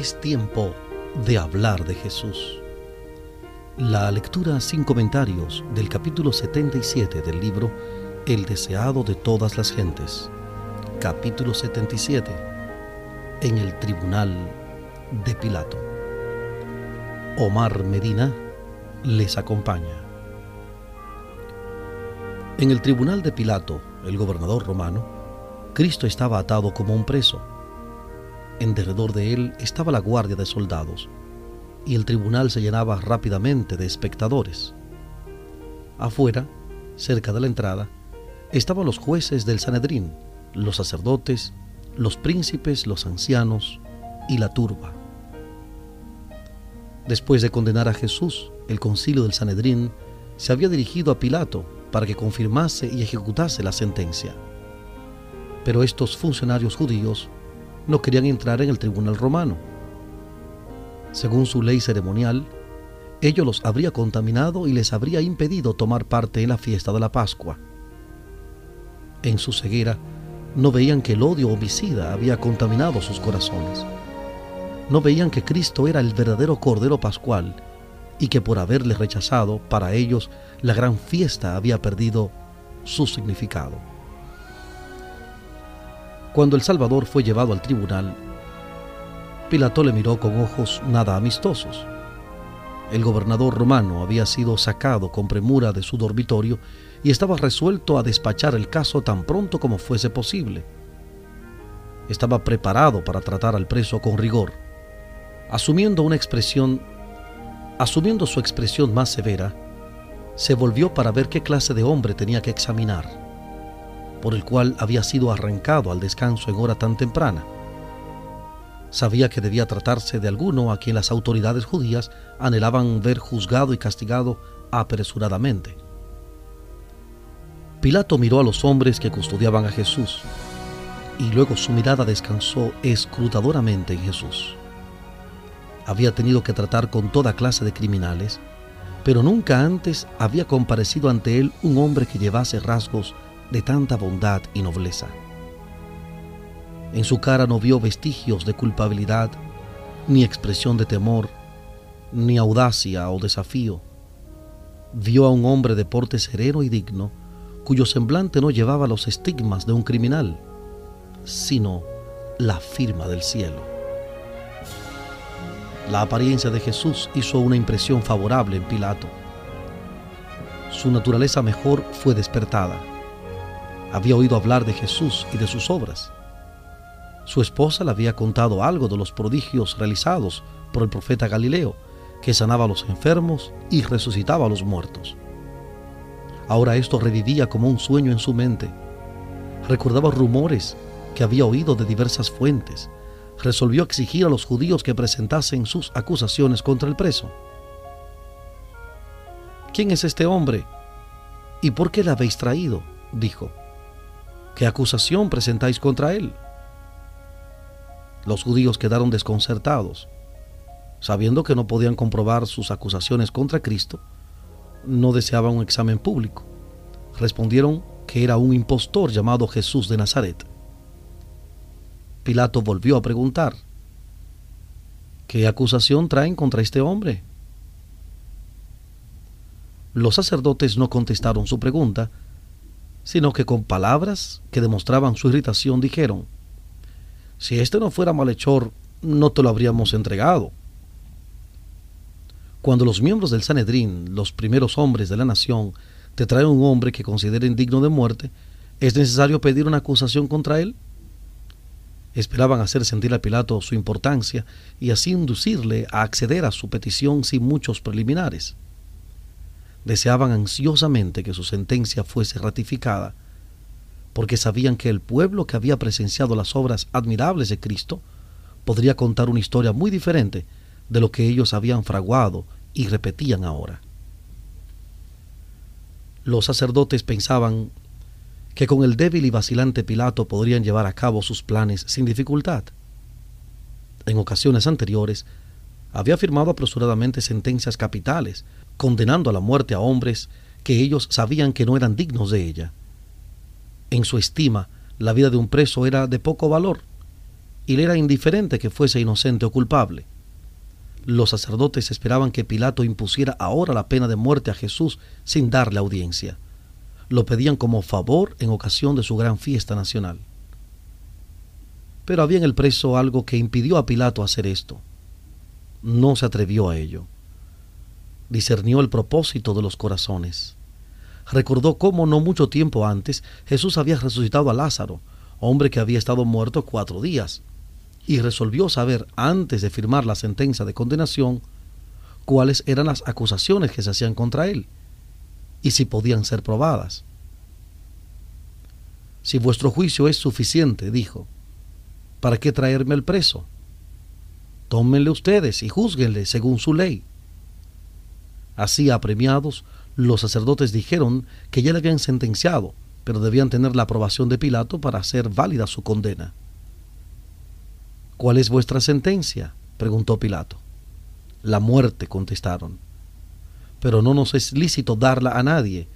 Es tiempo de hablar de Jesús. La lectura sin comentarios del capítulo 77 del libro El deseado de todas las gentes. Capítulo 77. En el tribunal de Pilato. Omar Medina les acompaña. En el tribunal de Pilato, el gobernador romano, Cristo estaba atado como un preso en derredor de él estaba la guardia de soldados, y el tribunal se llenaba rápidamente de espectadores. Afuera, cerca de la entrada, estaban los jueces del Sanedrín, los sacerdotes, los príncipes, los ancianos y la turba. Después de condenar a Jesús, el concilio del Sanedrín se había dirigido a Pilato para que confirmase y ejecutase la sentencia. Pero estos funcionarios judíos no querían entrar en el tribunal romano. Según su ley ceremonial, ello los habría contaminado y les habría impedido tomar parte en la fiesta de la Pascua. En su ceguera, no veían que el odio homicida había contaminado sus corazones. No veían que Cristo era el verdadero Cordero Pascual y que por haberle rechazado, para ellos la gran fiesta había perdido su significado. Cuando el Salvador fue llevado al tribunal, Pilato le miró con ojos nada amistosos. El gobernador romano había sido sacado con premura de su dormitorio y estaba resuelto a despachar el caso tan pronto como fuese posible. Estaba preparado para tratar al preso con rigor, asumiendo una expresión, asumiendo su expresión más severa, se volvió para ver qué clase de hombre tenía que examinar por el cual había sido arrancado al descanso en hora tan temprana. Sabía que debía tratarse de alguno a quien las autoridades judías anhelaban ver juzgado y castigado apresuradamente. Pilato miró a los hombres que custodiaban a Jesús y luego su mirada descansó escrutadoramente en Jesús. Había tenido que tratar con toda clase de criminales, pero nunca antes había comparecido ante él un hombre que llevase rasgos de tanta bondad y nobleza. En su cara no vio vestigios de culpabilidad, ni expresión de temor, ni audacia o desafío. Vio a un hombre de porte sereno y digno, cuyo semblante no llevaba los estigmas de un criminal, sino la firma del cielo. La apariencia de Jesús hizo una impresión favorable en Pilato. Su naturaleza mejor fue despertada había oído hablar de Jesús y de sus obras. Su esposa le había contado algo de los prodigios realizados por el profeta Galileo, que sanaba a los enfermos y resucitaba a los muertos. Ahora esto revivía como un sueño en su mente. Recordaba rumores que había oído de diversas fuentes. Resolvió exigir a los judíos que presentasen sus acusaciones contra el preso. ¿Quién es este hombre? ¿Y por qué le habéis traído? dijo. ¿Qué acusación presentáis contra él? Los judíos quedaron desconcertados, sabiendo que no podían comprobar sus acusaciones contra Cristo, no deseaban un examen público. Respondieron que era un impostor llamado Jesús de Nazaret. Pilato volvió a preguntar, ¿qué acusación traen contra este hombre? Los sacerdotes no contestaron su pregunta, sino que con palabras que demostraban su irritación dijeron, si este no fuera malhechor, no te lo habríamos entregado. Cuando los miembros del Sanedrín, los primeros hombres de la nación, te traen un hombre que consideren digno de muerte, ¿es necesario pedir una acusación contra él? Esperaban hacer sentir a Pilato su importancia y así inducirle a acceder a su petición sin muchos preliminares deseaban ansiosamente que su sentencia fuese ratificada, porque sabían que el pueblo que había presenciado las obras admirables de Cristo podría contar una historia muy diferente de lo que ellos habían fraguado y repetían ahora. Los sacerdotes pensaban que con el débil y vacilante Pilato podrían llevar a cabo sus planes sin dificultad. En ocasiones anteriores, había firmado apresuradamente sentencias capitales condenando a la muerte a hombres que ellos sabían que no eran dignos de ella. En su estima, la vida de un preso era de poco valor, y le era indiferente que fuese inocente o culpable. Los sacerdotes esperaban que Pilato impusiera ahora la pena de muerte a Jesús sin darle audiencia. Lo pedían como favor en ocasión de su gran fiesta nacional. Pero había en el preso algo que impidió a Pilato hacer esto. No se atrevió a ello. Discernió el propósito de los corazones. Recordó cómo no mucho tiempo antes Jesús había resucitado a Lázaro, hombre que había estado muerto cuatro días y resolvió saber antes de firmar la sentencia de condenación cuáles eran las acusaciones que se hacían contra él y si podían ser probadas. Si vuestro juicio es suficiente, dijo, ¿para qué traerme el preso? Tómenle ustedes y júzguenle según su ley. Así apremiados, los sacerdotes dijeron que ya le habían sentenciado, pero debían tener la aprobación de Pilato para hacer válida su condena. ¿Cuál es vuestra sentencia? preguntó Pilato. La muerte, contestaron. Pero no nos es lícito darla a nadie.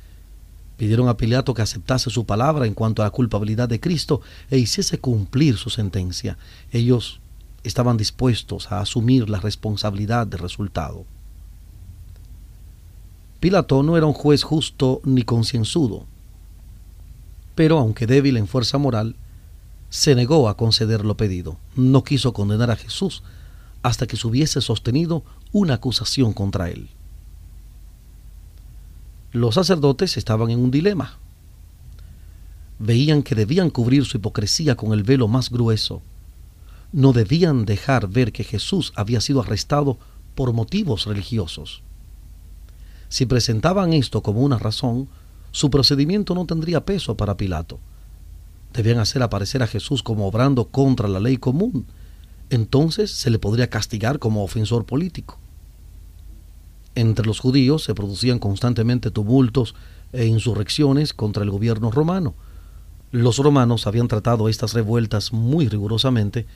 Pidieron a Pilato que aceptase su palabra en cuanto a la culpabilidad de Cristo e hiciese cumplir su sentencia. Ellos estaban dispuestos a asumir la responsabilidad del resultado. Pilato no era un juez justo ni concienzudo, pero aunque débil en fuerza moral, se negó a conceder lo pedido. No quiso condenar a Jesús hasta que se hubiese sostenido una acusación contra él. Los sacerdotes estaban en un dilema. Veían que debían cubrir su hipocresía con el velo más grueso. No debían dejar ver que Jesús había sido arrestado por motivos religiosos. Si presentaban esto como una razón, su procedimiento no tendría peso para Pilato debían hacer aparecer a Jesús como obrando contra la ley común. Entonces se le podría castigar como ofensor político. Entre los judíos se producían constantemente tumultos e insurrecciones contra el gobierno romano. Los romanos habían tratado estas revueltas muy rigurosamente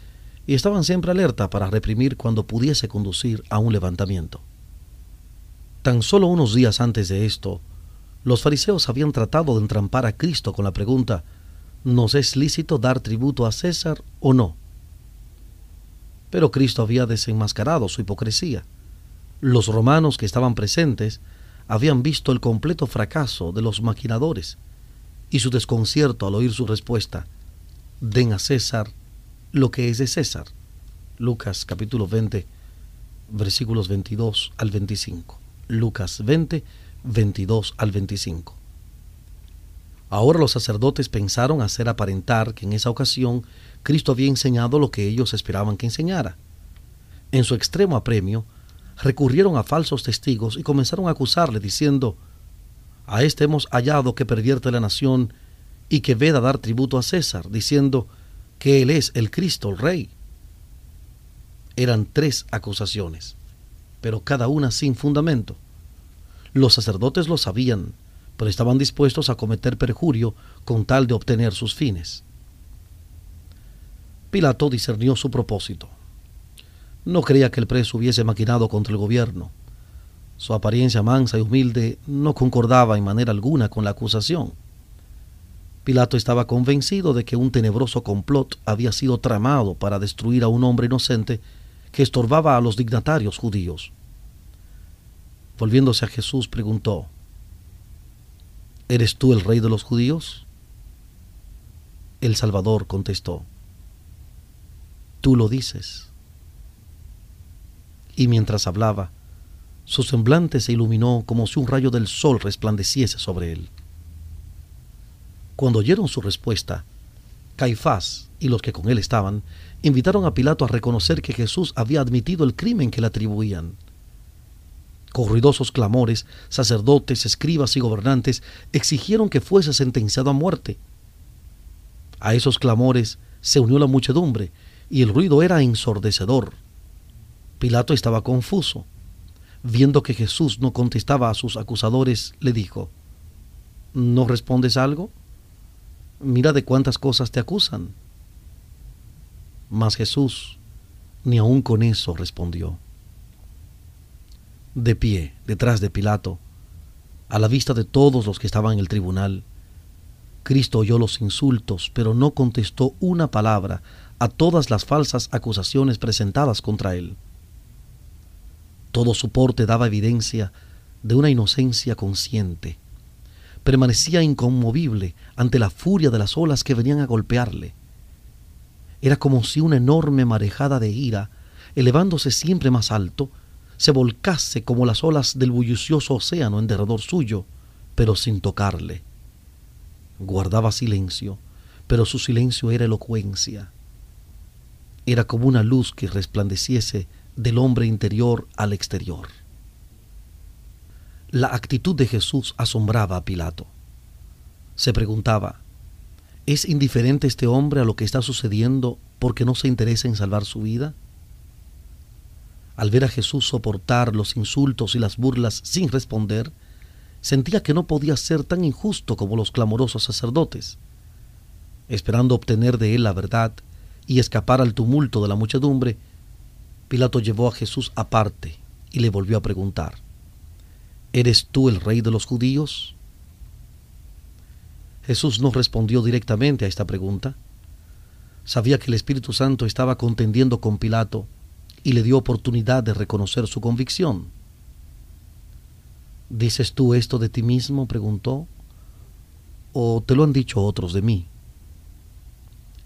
y estaban siempre alerta para reprimir cuando pudiese conducir a un levantamiento. Tan solo unos días antes de esto, los fariseos habían tratado de entrampar a Cristo con la pregunta ¿nos es lícito dar tributo a César o no? Pero Cristo había desenmascarado su hipocresía. Los romanos que estaban presentes habían visto el completo fracaso de los maquinadores y su desconcierto al oír su respuesta, den a César lo que es de César. Lucas capítulo 20, versículos 22 al 25. Lucas 20, 22 al 25. Ahora los sacerdotes pensaron hacer aparentar que en esa ocasión Cristo había enseñado lo que ellos esperaban que enseñara. En su extremo apremio, recurrieron a falsos testigos y comenzaron a acusarle diciendo, a este hemos hallado que pervierte la nación y que veda dar tributo a César, diciendo que él es el Cristo, el Rey. Eran tres acusaciones, pero cada una sin fundamento. Los sacerdotes lo sabían, pero estaban dispuestos a cometer perjurio con tal de obtener sus fines. Pilato discernió su propósito. No creía que el preso hubiese maquinado contra el gobierno. Su apariencia mansa y humilde no concordaba en manera alguna con la acusación. Pilato estaba convencido de que un tenebroso complot había sido tramado para destruir a un hombre inocente que estorbaba a los dignatarios judíos. Volviéndose a Jesús, preguntó, ¿Eres tú el rey de los judíos? El Salvador contestó, Tú lo dices. Y mientras hablaba, su semblante se iluminó como si un rayo del sol resplandeciese sobre él. Cuando oyeron su respuesta, Caifás y los que con él estaban invitaron a Pilato a reconocer que Jesús había admitido el crimen que le atribuían con ruidosos clamores, sacerdotes, escribas y gobernantes exigieron que fuese sentenciado a muerte. A esos clamores se unió la muchedumbre y el ruido era ensordecedor. Pilato estaba confuso. Viendo que Jesús no contestaba a sus acusadores, le dijo, ¿No respondes algo? Mira de cuántas cosas te acusan. Mas Jesús ni aun con eso respondió de pie detrás de Pilato, a la vista de todos los que estaban en el tribunal. Cristo oyó los insultos, pero no contestó una palabra a todas las falsas acusaciones presentadas contra él. Todo su porte daba evidencia de una inocencia consciente. Permanecía inconmovible ante la furia de las olas que venían a golpearle. Era como si una enorme marejada de ira, elevándose siempre más alto, se volcase como las olas del bullicioso océano en derredor suyo, pero sin tocarle. Guardaba silencio, pero su silencio era elocuencia. Era como una luz que resplandeciese del hombre interior al exterior. La actitud de Jesús asombraba a Pilato. Se preguntaba, ¿es indiferente este hombre a lo que está sucediendo porque no se interesa en salvar su vida? Al ver a Jesús soportar los insultos y las burlas sin responder, sentía que no podía ser tan injusto como los clamorosos sacerdotes. Esperando obtener de él la verdad y escapar al tumulto de la muchedumbre, Pilato llevó a Jesús aparte y le volvió a preguntar, ¿Eres tú el rey de los judíos? Jesús no respondió directamente a esta pregunta. Sabía que el Espíritu Santo estaba contendiendo con Pilato y le dio oportunidad de reconocer su convicción. ¿Dices tú esto de ti mismo? preguntó. ¿O te lo han dicho otros de mí?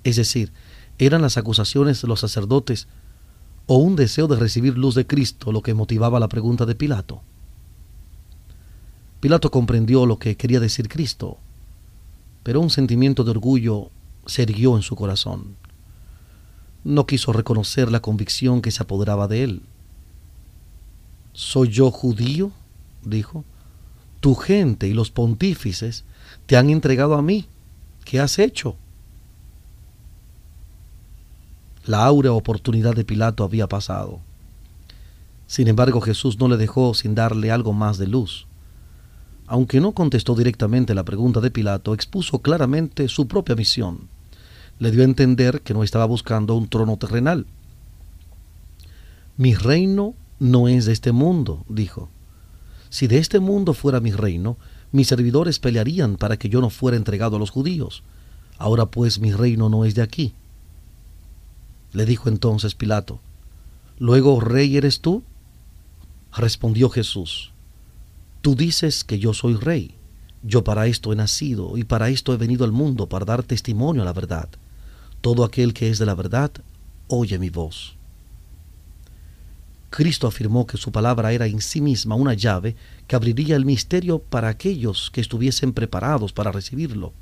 Es decir, ¿eran las acusaciones de los sacerdotes o un deseo de recibir luz de Cristo lo que motivaba la pregunta de Pilato? Pilato comprendió lo que quería decir Cristo, pero un sentimiento de orgullo se erguió en su corazón. No quiso reconocer la convicción que se apoderaba de él. ¿Soy yo judío? dijo. Tu gente y los pontífices te han entregado a mí. ¿Qué has hecho? La áurea oportunidad de Pilato había pasado. Sin embargo, Jesús no le dejó sin darle algo más de luz. Aunque no contestó directamente la pregunta de Pilato, expuso claramente su propia misión le dio a entender que no estaba buscando un trono terrenal. Mi reino no es de este mundo, dijo. Si de este mundo fuera mi reino, mis servidores pelearían para que yo no fuera entregado a los judíos. Ahora pues mi reino no es de aquí. Le dijo entonces Pilato, ¿Luego rey eres tú? Respondió Jesús, Tú dices que yo soy rey. Yo para esto he nacido y para esto he venido al mundo, para dar testimonio a la verdad. Todo aquel que es de la verdad, oye mi voz. Cristo afirmó que su palabra era en sí misma una llave que abriría el misterio para aquellos que estuviesen preparados para recibirlo.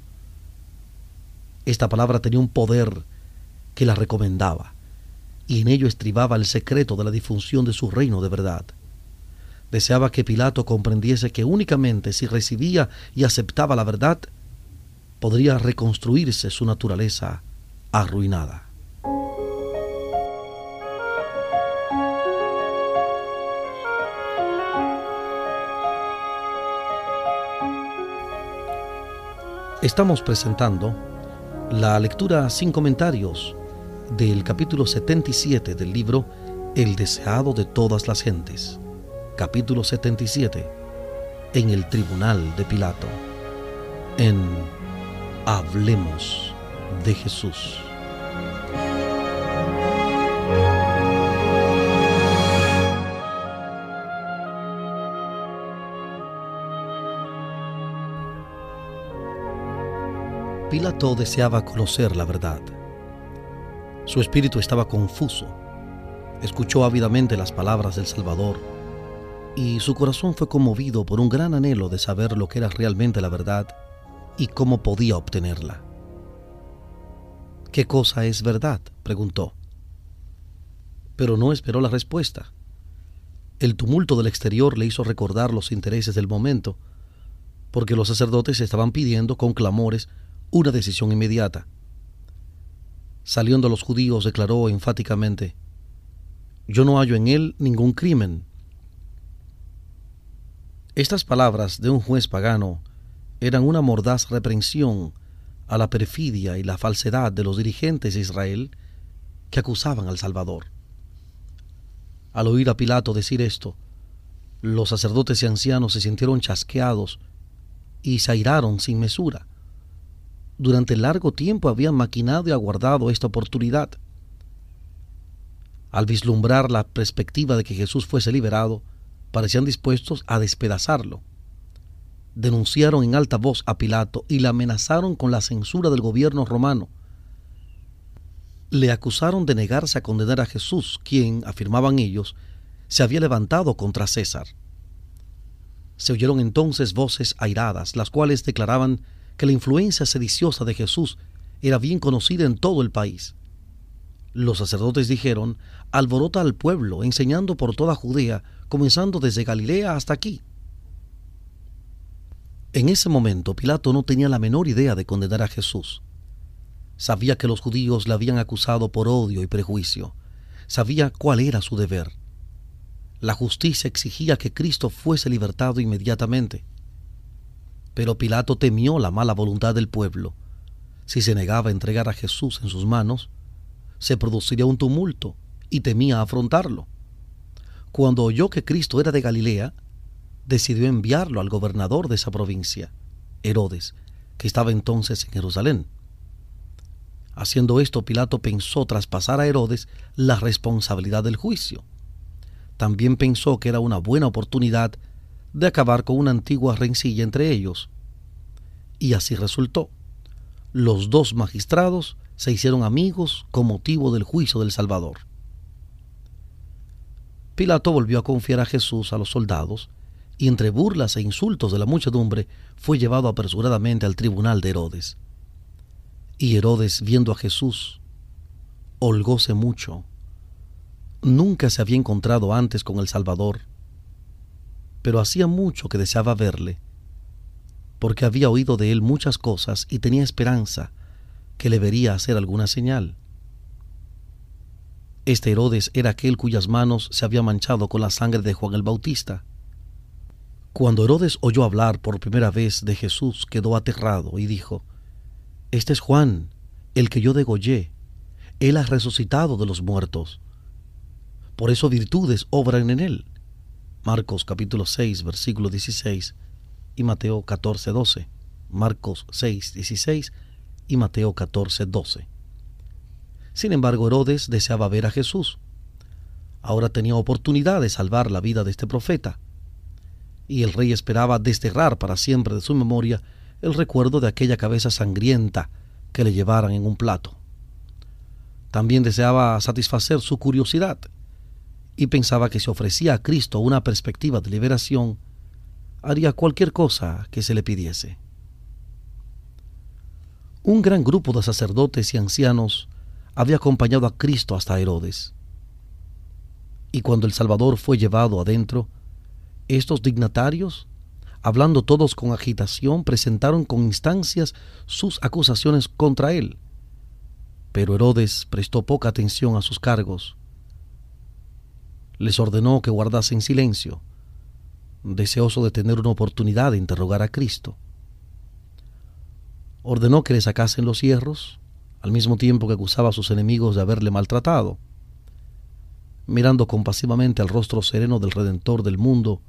Esta palabra tenía un poder que la recomendaba, y en ello estribaba el secreto de la difusión de su reino de verdad. Deseaba que Pilato comprendiese que únicamente si recibía y aceptaba la verdad, podría reconstruirse su naturaleza arruinada. Estamos presentando la lectura sin comentarios del capítulo 77 del libro El deseado de todas las gentes, capítulo 77, en el tribunal de Pilato, en Hablemos de Jesús. Pilato deseaba conocer la verdad. Su espíritu estaba confuso. Escuchó ávidamente las palabras del Salvador y su corazón fue conmovido por un gran anhelo de saber lo que era realmente la verdad y cómo podía obtenerla. ¿Qué cosa es verdad? preguntó. Pero no esperó la respuesta. El tumulto del exterior le hizo recordar los intereses del momento, porque los sacerdotes estaban pidiendo con clamores una decisión inmediata. Saliendo los judíos declaró enfáticamente, Yo no hallo en él ningún crimen. Estas palabras de un juez pagano eran una mordaz reprensión a la perfidia y la falsedad de los dirigentes de Israel que acusaban al Salvador. Al oír a Pilato decir esto, los sacerdotes y ancianos se sintieron chasqueados y se airaron sin mesura. durante largo tiempo habían maquinado y aguardado esta oportunidad. Al vislumbrar la perspectiva de que Jesús fuese liberado, parecían dispuestos a despedazarlo. Denunciaron en alta voz a Pilato y le amenazaron con la censura del gobierno romano. Le acusaron de negarse a condenar a Jesús, quien, afirmaban ellos, se había levantado contra César. Se oyeron entonces voces airadas, las cuales declaraban que la influencia sediciosa de Jesús era bien conocida en todo el país. Los sacerdotes dijeron, alborota al pueblo, enseñando por toda Judea, comenzando desde Galilea hasta aquí. En ese momento Pilato no tenía la menor idea de condenar a Jesús. Sabía que los judíos le habían acusado por odio y prejuicio. Sabía cuál era su deber. La justicia exigía que Cristo fuese libertado inmediatamente. Pero Pilato temió la mala voluntad del pueblo. Si se negaba a entregar a Jesús en sus manos, se produciría un tumulto y temía afrontarlo. Cuando oyó que Cristo era de Galilea, decidió enviarlo al gobernador de esa provincia, Herodes, que estaba entonces en Jerusalén. Haciendo esto, Pilato pensó traspasar a Herodes la responsabilidad del juicio. También pensó que era una buena oportunidad de acabar con una antigua rencilla entre ellos. Y así resultó. Los dos magistrados se hicieron amigos con motivo del juicio del Salvador. Pilato volvió a confiar a Jesús a los soldados y entre burlas e insultos de la muchedumbre fue llevado apresuradamente al tribunal de Herodes. Y Herodes, viendo a Jesús, holgóse mucho. Nunca se había encontrado antes con el Salvador, pero hacía mucho que deseaba verle, porque había oído de él muchas cosas y tenía esperanza que le vería hacer alguna señal. Este Herodes era aquel cuyas manos se había manchado con la sangre de Juan el Bautista. Cuando Herodes oyó hablar por primera vez de Jesús, quedó aterrado y dijo, Este es Juan, el que yo degollé. Él ha resucitado de los muertos. Por eso virtudes obran en él. Marcos capítulo 6, versículo 16 y Mateo 14, 12. Marcos 6, 16 y Mateo 14, 12. Sin embargo, Herodes deseaba ver a Jesús. Ahora tenía oportunidad de salvar la vida de este profeta. Y el rey esperaba desterrar para siempre de su memoria el recuerdo de aquella cabeza sangrienta que le llevaran en un plato. También deseaba satisfacer su curiosidad y pensaba que si ofrecía a Cristo una perspectiva de liberación, haría cualquier cosa que se le pidiese. Un gran grupo de sacerdotes y ancianos había acompañado a Cristo hasta Herodes. Y cuando el Salvador fue llevado adentro, estos dignatarios, hablando todos con agitación, presentaron con instancias sus acusaciones contra él. Pero Herodes prestó poca atención a sus cargos. Les ordenó que guardasen silencio, deseoso de tener una oportunidad de interrogar a Cristo. Ordenó que le sacasen los hierros al mismo tiempo que acusaba a sus enemigos de haberle maltratado. Mirando compasivamente al rostro sereno del Redentor del mundo,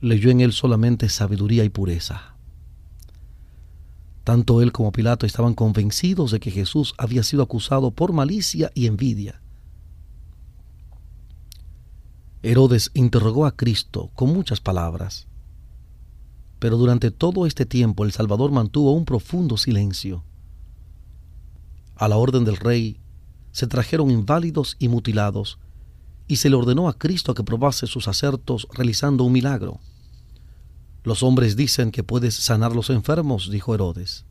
leyó en él solamente sabiduría y pureza. Tanto él como Pilato estaban convencidos de que Jesús había sido acusado por malicia y envidia. Herodes interrogó a Cristo con muchas palabras, pero durante todo este tiempo el Salvador mantuvo un profundo silencio a la orden del rey, se trajeron inválidos y mutilados, y se le ordenó a Cristo que probase sus acertos realizando un milagro. Los hombres dicen que puedes sanar los enfermos, dijo Herodes.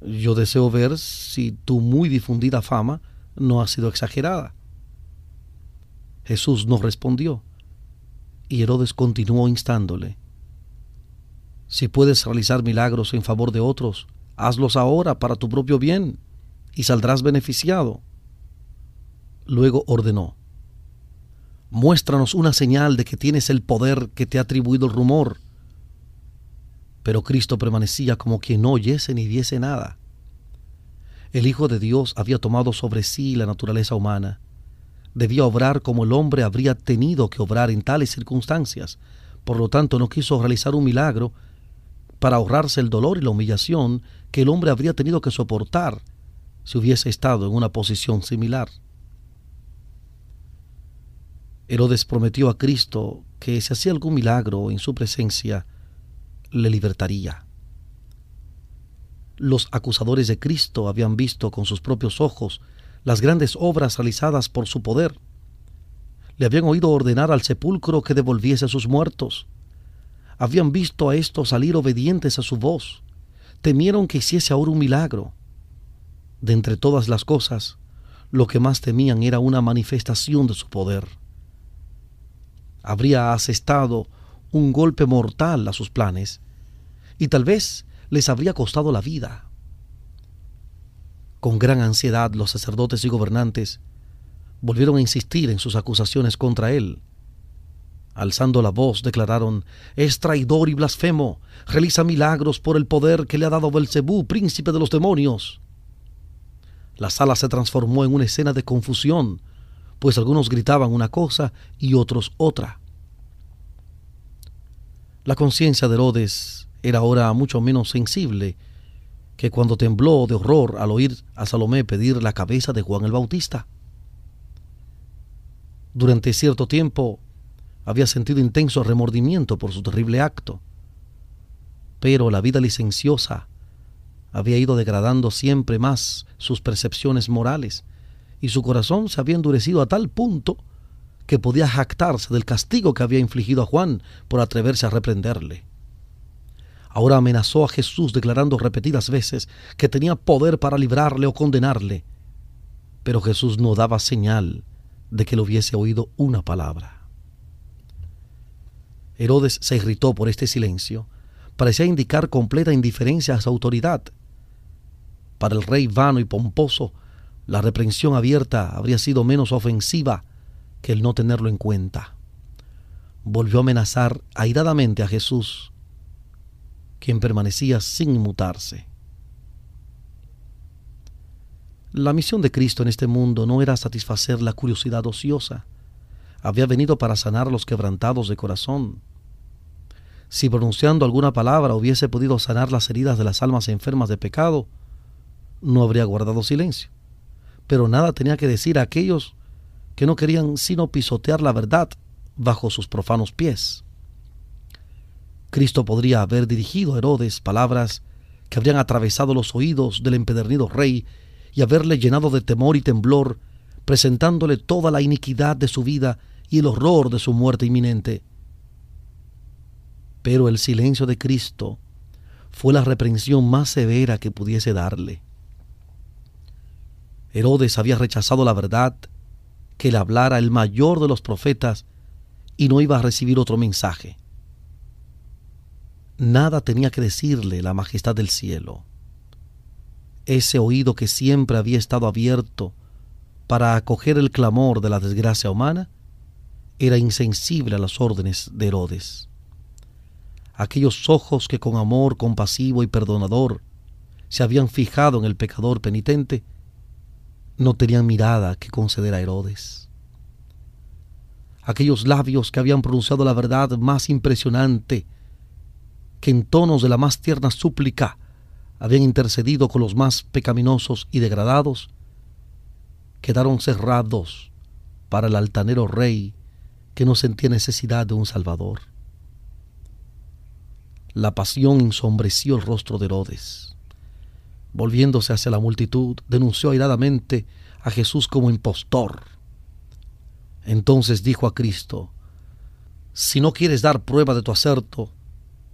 Yo deseo ver si tu muy difundida fama no ha sido exagerada. Jesús no respondió, y Herodes continuó instándole. Si puedes realizar milagros en favor de otros, hazlos ahora para tu propio bien y saldrás beneficiado. Luego ordenó, muéstranos una señal de que tienes el poder que te ha atribuido el rumor. Pero Cristo permanecía como quien no oyese ni viese nada. El Hijo de Dios había tomado sobre sí la naturaleza humana. Debía obrar como el hombre habría tenido que obrar en tales circunstancias. Por lo tanto, no quiso realizar un milagro para ahorrarse el dolor y la humillación que el hombre habría tenido que soportar si hubiese estado en una posición similar. Herodes prometió a Cristo que si hacía algún milagro en su presencia, le libertaría. Los acusadores de Cristo habían visto con sus propios ojos las grandes obras realizadas por su poder. Le habían oído ordenar al sepulcro que devolviese a sus muertos. Habían visto a estos salir obedientes a su voz. Temieron que hiciese ahora un milagro. De entre todas las cosas, lo que más temían era una manifestación de su poder. Habría asestado un golpe mortal a sus planes y tal vez les habría costado la vida. Con gran ansiedad los sacerdotes y gobernantes volvieron a insistir en sus acusaciones contra él. Alzando la voz, declararon: Es traidor y blasfemo, realiza milagros por el poder que le ha dado Belcebú, príncipe de los demonios. La sala se transformó en una escena de confusión, pues algunos gritaban una cosa y otros otra. La conciencia de Herodes era ahora mucho menos sensible que cuando tembló de horror al oír a Salomé pedir la cabeza de Juan el Bautista. Durante cierto tiempo había sentido intenso remordimiento por su terrible acto, pero la vida licenciosa había ido degradando siempre más sus percepciones morales y su corazón se había endurecido a tal punto que podía jactarse del castigo que había infligido a Juan por atreverse a reprenderle. Ahora amenazó a Jesús declarando repetidas veces que tenía poder para librarle o condenarle, pero Jesús no daba señal de que le hubiese oído una palabra. Herodes se irritó por este silencio. Parecía indicar completa indiferencia a su autoridad para el rey vano y pomposo, la reprensión abierta habría sido menos ofensiva que el no tenerlo en cuenta. Volvió a amenazar airadamente a Jesús, quien permanecía sin inmutarse. La misión de Cristo en este mundo no era satisfacer la curiosidad ociosa, había venido para sanar los quebrantados de corazón. Si pronunciando alguna palabra hubiese podido sanar las heridas de las almas enfermas de pecado, no habría guardado silencio. Pero nada tenía que decir a aquellos que no querían sino pisotear la verdad bajo sus profanos pies. Cristo podría haber dirigido a Herodes palabras que habrían atravesado los oídos del empedernido rey y haberle llenado de temor y temblor, presentándole toda la iniquidad de su vida y el horror de su muerte inminente. Pero el silencio de Cristo fue la reprensión más severa que pudiese darle. Herodes había rechazado la verdad que le hablara el mayor de los profetas y no iba a recibir otro mensaje. Nada tenía que decirle la majestad del cielo. Ese oído que siempre había estado abierto para acoger el clamor de la desgracia humana era insensible a las órdenes de Herodes. Aquellos ojos que con amor compasivo y perdonador se habían fijado en el pecador penitente no tenían mirada que conceder a Herodes. Aquellos labios que habían pronunciado la verdad más impresionante, que en tonos de la más tierna súplica habían intercedido con los más pecaminosos y degradados, quedaron cerrados para el altanero rey que no sentía necesidad de un Salvador. La pasión ensombreció el rostro de Herodes Volviéndose hacia la multitud, denunció airadamente a Jesús como impostor. Entonces dijo a Cristo, Si no quieres dar prueba de tu acerto,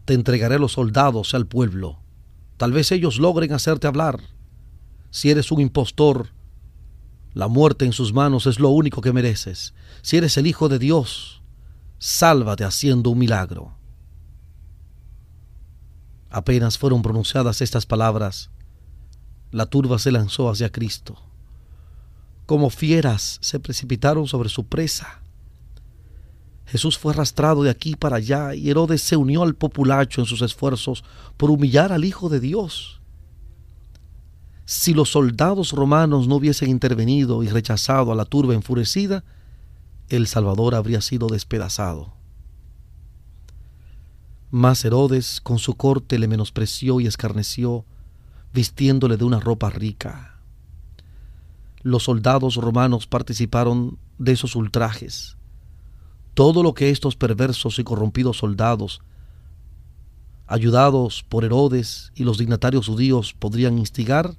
te entregaré los soldados al pueblo. Tal vez ellos logren hacerte hablar. Si eres un impostor, la muerte en sus manos es lo único que mereces. Si eres el Hijo de Dios, sálvate haciendo un milagro. Apenas fueron pronunciadas estas palabras, la turba se lanzó hacia Cristo. Como fieras se precipitaron sobre su presa. Jesús fue arrastrado de aquí para allá y Herodes se unió al populacho en sus esfuerzos por humillar al Hijo de Dios. Si los soldados romanos no hubiesen intervenido y rechazado a la turba enfurecida, el Salvador habría sido despedazado. Mas Herodes con su corte le menospreció y escarneció, vistiéndole de una ropa rica. Los soldados romanos participaron de esos ultrajes. Todo lo que estos perversos y corrompidos soldados, ayudados por Herodes y los dignatarios judíos, podrían instigar,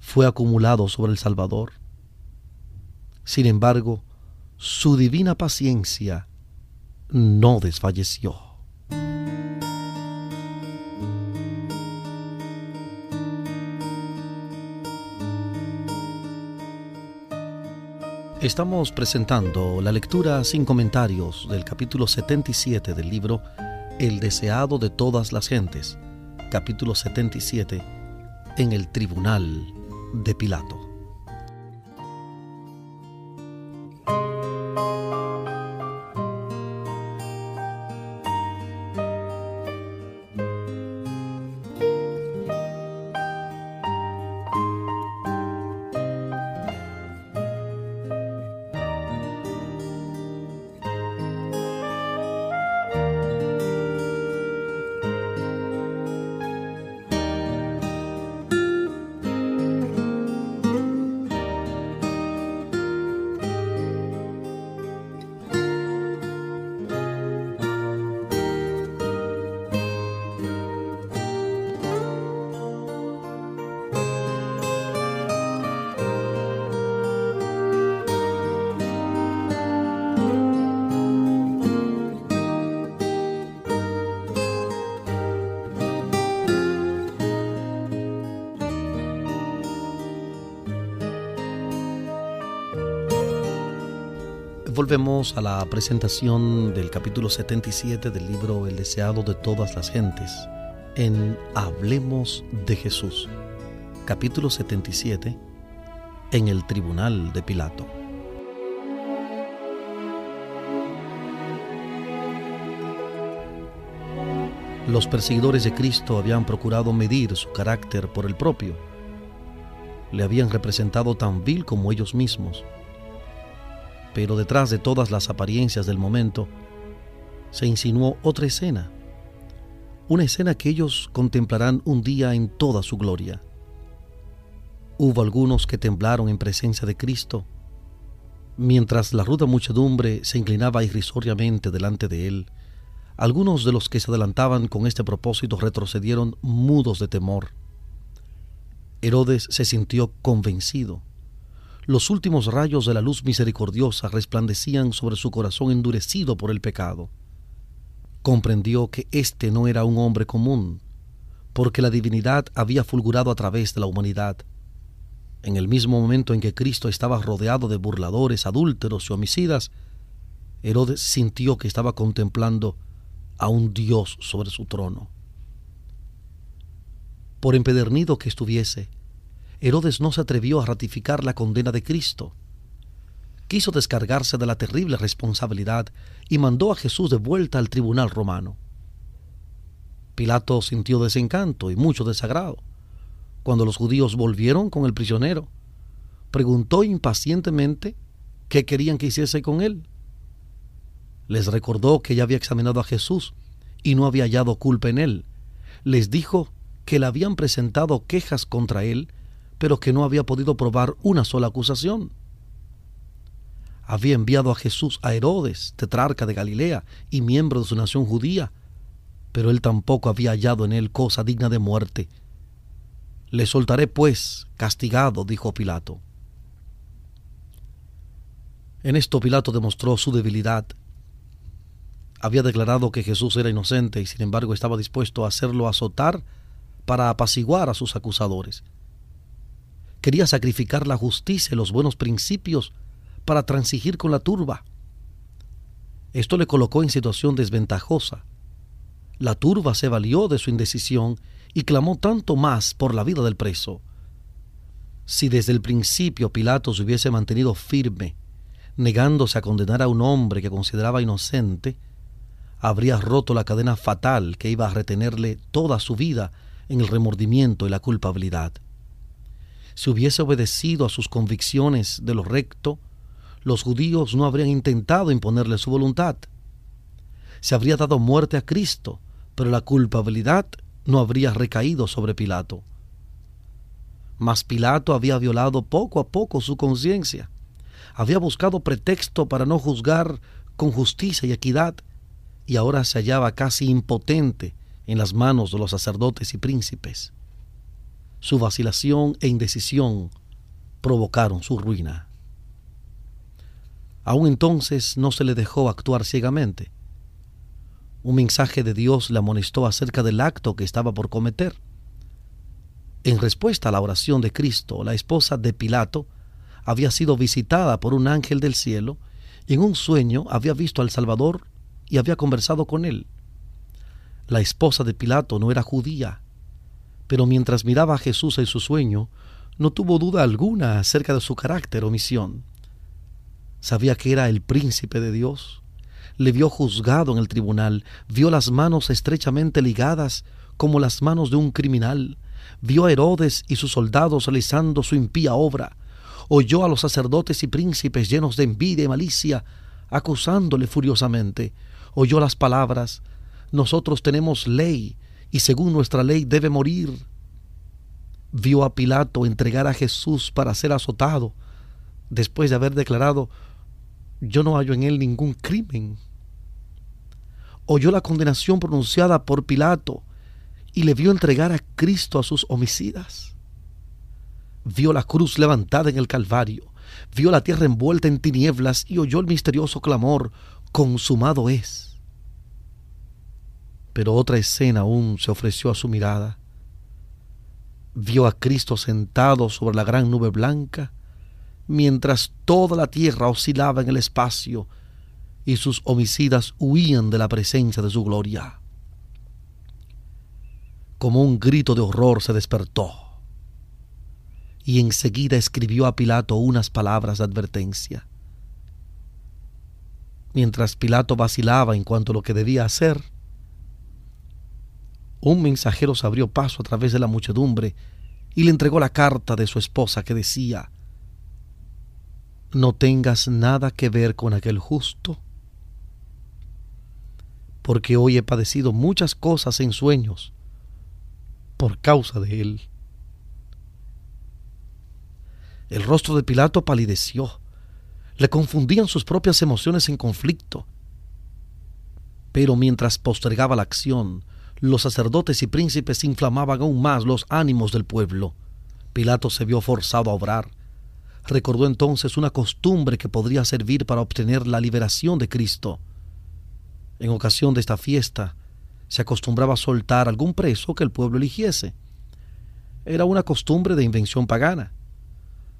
fue acumulado sobre el Salvador. Sin embargo, su divina paciencia no desfalleció. Estamos presentando la lectura sin comentarios del capítulo 77 del libro El deseado de todas las gentes, capítulo 77, en el tribunal de Pilato. Volvemos a la presentación del capítulo 77 del libro El deseado de todas las gentes en Hablemos de Jesús, capítulo 77, en el tribunal de Pilato. Los perseguidores de Cristo habían procurado medir su carácter por el propio. Le habían representado tan vil como ellos mismos pero detrás de todas las apariencias del momento se insinuó otra escena, una escena que ellos contemplarán un día en toda su gloria. Hubo algunos que temblaron en presencia de Cristo, mientras la ruda muchedumbre se inclinaba irrisoriamente delante de él. Algunos de los que se adelantaban con este propósito retrocedieron mudos de temor. Herodes se sintió convencido los últimos rayos de la luz misericordiosa resplandecían sobre su corazón endurecido por el pecado. Comprendió que éste no era un hombre común, porque la divinidad había fulgurado a través de la humanidad. En el mismo momento en que Cristo estaba rodeado de burladores, adúlteros y homicidas, Herodes sintió que estaba contemplando a un Dios sobre su trono. Por empedernido que estuviese, Herodes no se atrevió a ratificar la condena de Cristo. Quiso descargarse de la terrible responsabilidad y mandó a Jesús de vuelta al tribunal romano. Pilato sintió desencanto y mucho desagrado. Cuando los judíos volvieron con el prisionero, preguntó impacientemente qué querían que hiciese con él. Les recordó que ya había examinado a Jesús y no había hallado culpa en él. Les dijo que le habían presentado quejas contra él pero que no había podido probar una sola acusación. Había enviado a Jesús a Herodes, tetrarca de Galilea y miembro de su nación judía, pero él tampoco había hallado en él cosa digna de muerte. Le soltaré, pues, castigado, dijo Pilato. En esto Pilato demostró su debilidad. Había declarado que Jesús era inocente y sin embargo estaba dispuesto a hacerlo azotar para apaciguar a sus acusadores quería sacrificar la justicia y los buenos principios para transigir con la turba. Esto le colocó en situación desventajosa. La turba se valió de su indecisión y clamó tanto más por la vida del preso. Si desde el principio Pilato se hubiese mantenido firme, negándose a condenar a un hombre que consideraba inocente, habría roto la cadena fatal que iba a retenerle toda su vida en el remordimiento y la culpabilidad si hubiese obedecido a sus convicciones de lo recto, los judíos no habrían intentado imponerle su voluntad. se habría dado muerte a Cristo, pero la culpabilidad no habría recaído sobre Pilato. Mas Pilato había violado poco a poco su conciencia. Había buscado pretexto para no juzgar con justicia y equidad, y ahora se hallaba casi impotente en las manos de los sacerdotes y príncipes. Su vacilación e indecisión provocaron su ruina. Aún entonces no se le dejó actuar ciegamente. Un mensaje de Dios le amonestó acerca del acto que estaba por cometer. En respuesta a la oración de Cristo, la esposa de Pilato había sido visitada por un ángel del cielo y en un sueño había visto al Salvador y había conversado con él. La esposa de Pilato no era judía, pero mientras miraba a Jesús en su sueño, no tuvo duda alguna acerca de su carácter o misión. Sabía que era el príncipe de Dios. Le vio juzgado en el tribunal, vio las manos estrechamente ligadas como las manos de un criminal, vio a Herodes y sus soldados realizando su impía obra, oyó a los sacerdotes y príncipes llenos de envidia y malicia, acusándole furiosamente, oyó las palabras, nosotros tenemos ley y según nuestra ley debe morir. Vio a Pilato entregar a Jesús para ser azotado, después de haber declarado, yo no hallo en él ningún crimen. Oyó la condenación pronunciada por Pilato y le vio entregar a Cristo a sus homicidas. Vio la cruz levantada en el Calvario, vio la tierra envuelta en tinieblas y oyó el misterioso clamor, consumado es. Pero otra escena aún se ofreció a su mirada. Vio a Cristo sentado sobre la gran nube blanca, mientras toda la tierra oscilaba en el espacio y sus homicidas huían de la presencia de su gloria. Como un grito de horror se despertó y enseguida escribió a Pilato unas palabras de advertencia. Mientras Pilato vacilaba en cuanto a lo que debía hacer, un mensajero se abrió paso a través de la muchedumbre y le entregó la carta de su esposa que decía, no tengas nada que ver con aquel justo, porque hoy he padecido muchas cosas en sueños por causa de él. El rostro de Pilato palideció, le confundían sus propias emociones en conflicto. Pero mientras postergaba la acción, los sacerdotes y príncipes inflamaban aún más los ánimos del pueblo. Pilato se vio forzado a obrar recordó entonces una costumbre que podría servir para obtener la liberación de Cristo. En ocasión de esta fiesta, se acostumbraba a soltar algún preso que el pueblo eligiese. Era una costumbre de invención pagana.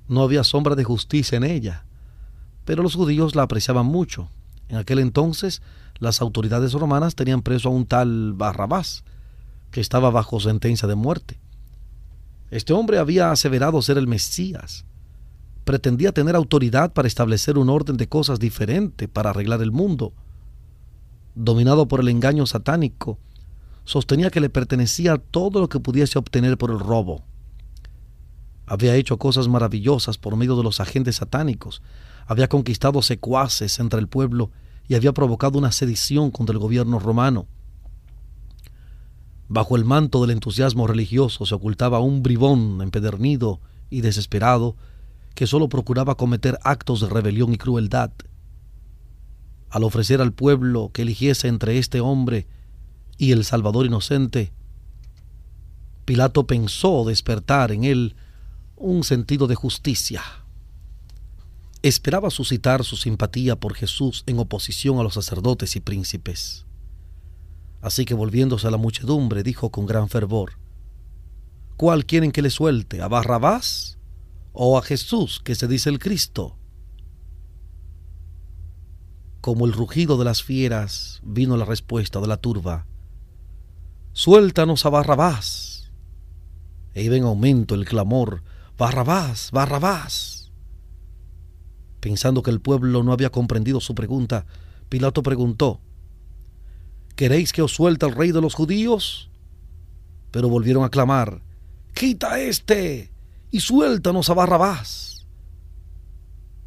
No había sombra de justicia en ella, pero los judíos la apreciaban mucho. En aquel entonces, las autoridades romanas tenían preso a un tal Barrabás, que estaba bajo sentencia de muerte. Este hombre había aseverado ser el Mesías, pretendía tener autoridad para establecer un orden de cosas diferente para arreglar el mundo. Dominado por el engaño satánico, sostenía que le pertenecía todo lo que pudiese obtener por el robo. Había hecho cosas maravillosas por medio de los agentes satánicos, había conquistado secuaces entre el pueblo y había provocado una sedición contra el gobierno romano. Bajo el manto del entusiasmo religioso se ocultaba un bribón empedernido y desesperado que solo procuraba cometer actos de rebelión y crueldad. Al ofrecer al pueblo que eligiese entre este hombre y el Salvador inocente, Pilato pensó despertar en él un sentido de justicia. Esperaba suscitar su simpatía por Jesús en oposición a los sacerdotes y príncipes. Así que volviéndose a la muchedumbre, dijo con gran fervor, ¿Cuál quieren que le suelte? ¿A Barrabás o a Jesús que se dice el Cristo. Como el rugido de las fieras vino la respuesta de la turba. Suéltanos a Barrabás. E iba en aumento el clamor, Barrabás, Barrabás. Pensando que el pueblo no había comprendido su pregunta, Pilato preguntó, ¿Queréis que os suelte el rey de los judíos? Pero volvieron a clamar, Quita este, y suéltanos a Barrabás.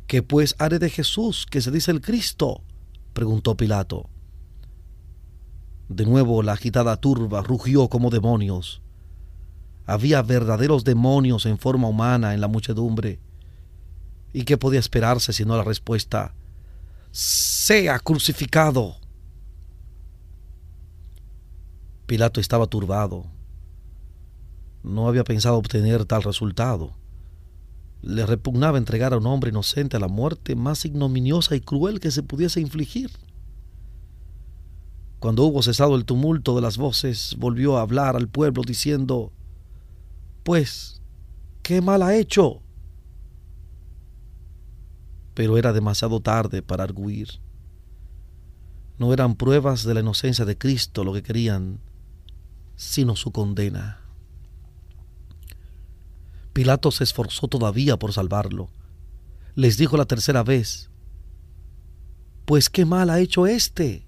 ¿Qué pues haré de Jesús, que se dice el Cristo? preguntó Pilato. De nuevo la agitada turba rugió como demonios. Había verdaderos demonios en forma humana en la muchedumbre. ¿Y qué podía esperarse sino la respuesta, sea crucificado? Pilato estaba turbado. No había pensado obtener tal resultado. Le repugnaba entregar a un hombre inocente a la muerte más ignominiosa y cruel que se pudiese infligir. Cuando hubo cesado el tumulto de las voces, volvió a hablar al pueblo diciendo, Pues, ¿qué mal ha hecho? Pero era demasiado tarde para arguir. No eran pruebas de la inocencia de Cristo lo que querían, sino su condena. Pilato se esforzó todavía por salvarlo. Les dijo la tercera vez, Pues qué mal ha hecho éste.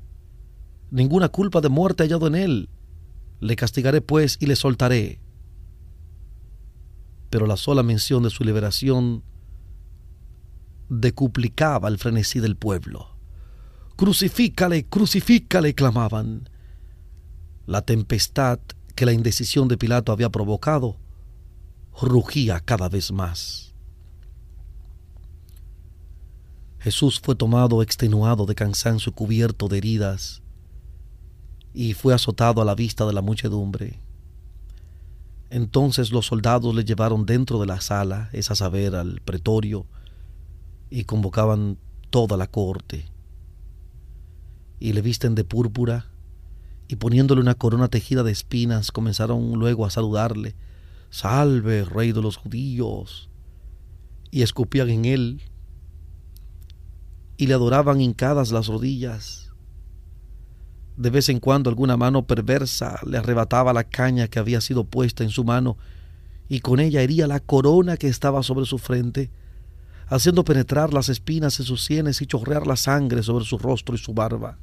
Ninguna culpa de muerte hallado en él. Le castigaré pues y le soltaré. Pero la sola mención de su liberación decuplicaba el frenesí del pueblo. Crucifícale, crucifícale, clamaban. La tempestad que la indecisión de Pilato había provocado rugía cada vez más. Jesús fue tomado extenuado de cansancio cubierto de heridas y fue azotado a la vista de la muchedumbre. Entonces los soldados le llevaron dentro de la sala, es a saber, al pretorio, y convocaban toda la corte. Y le visten de púrpura y poniéndole una corona tejida de espinas, comenzaron luego a saludarle, Salve, rey de los judíos. Y escupían en él y le adoraban hincadas las rodillas. De vez en cuando alguna mano perversa le arrebataba la caña que había sido puesta en su mano y con ella hería la corona que estaba sobre su frente, haciendo penetrar las espinas en sus sienes y chorrear la sangre sobre su rostro y su barba.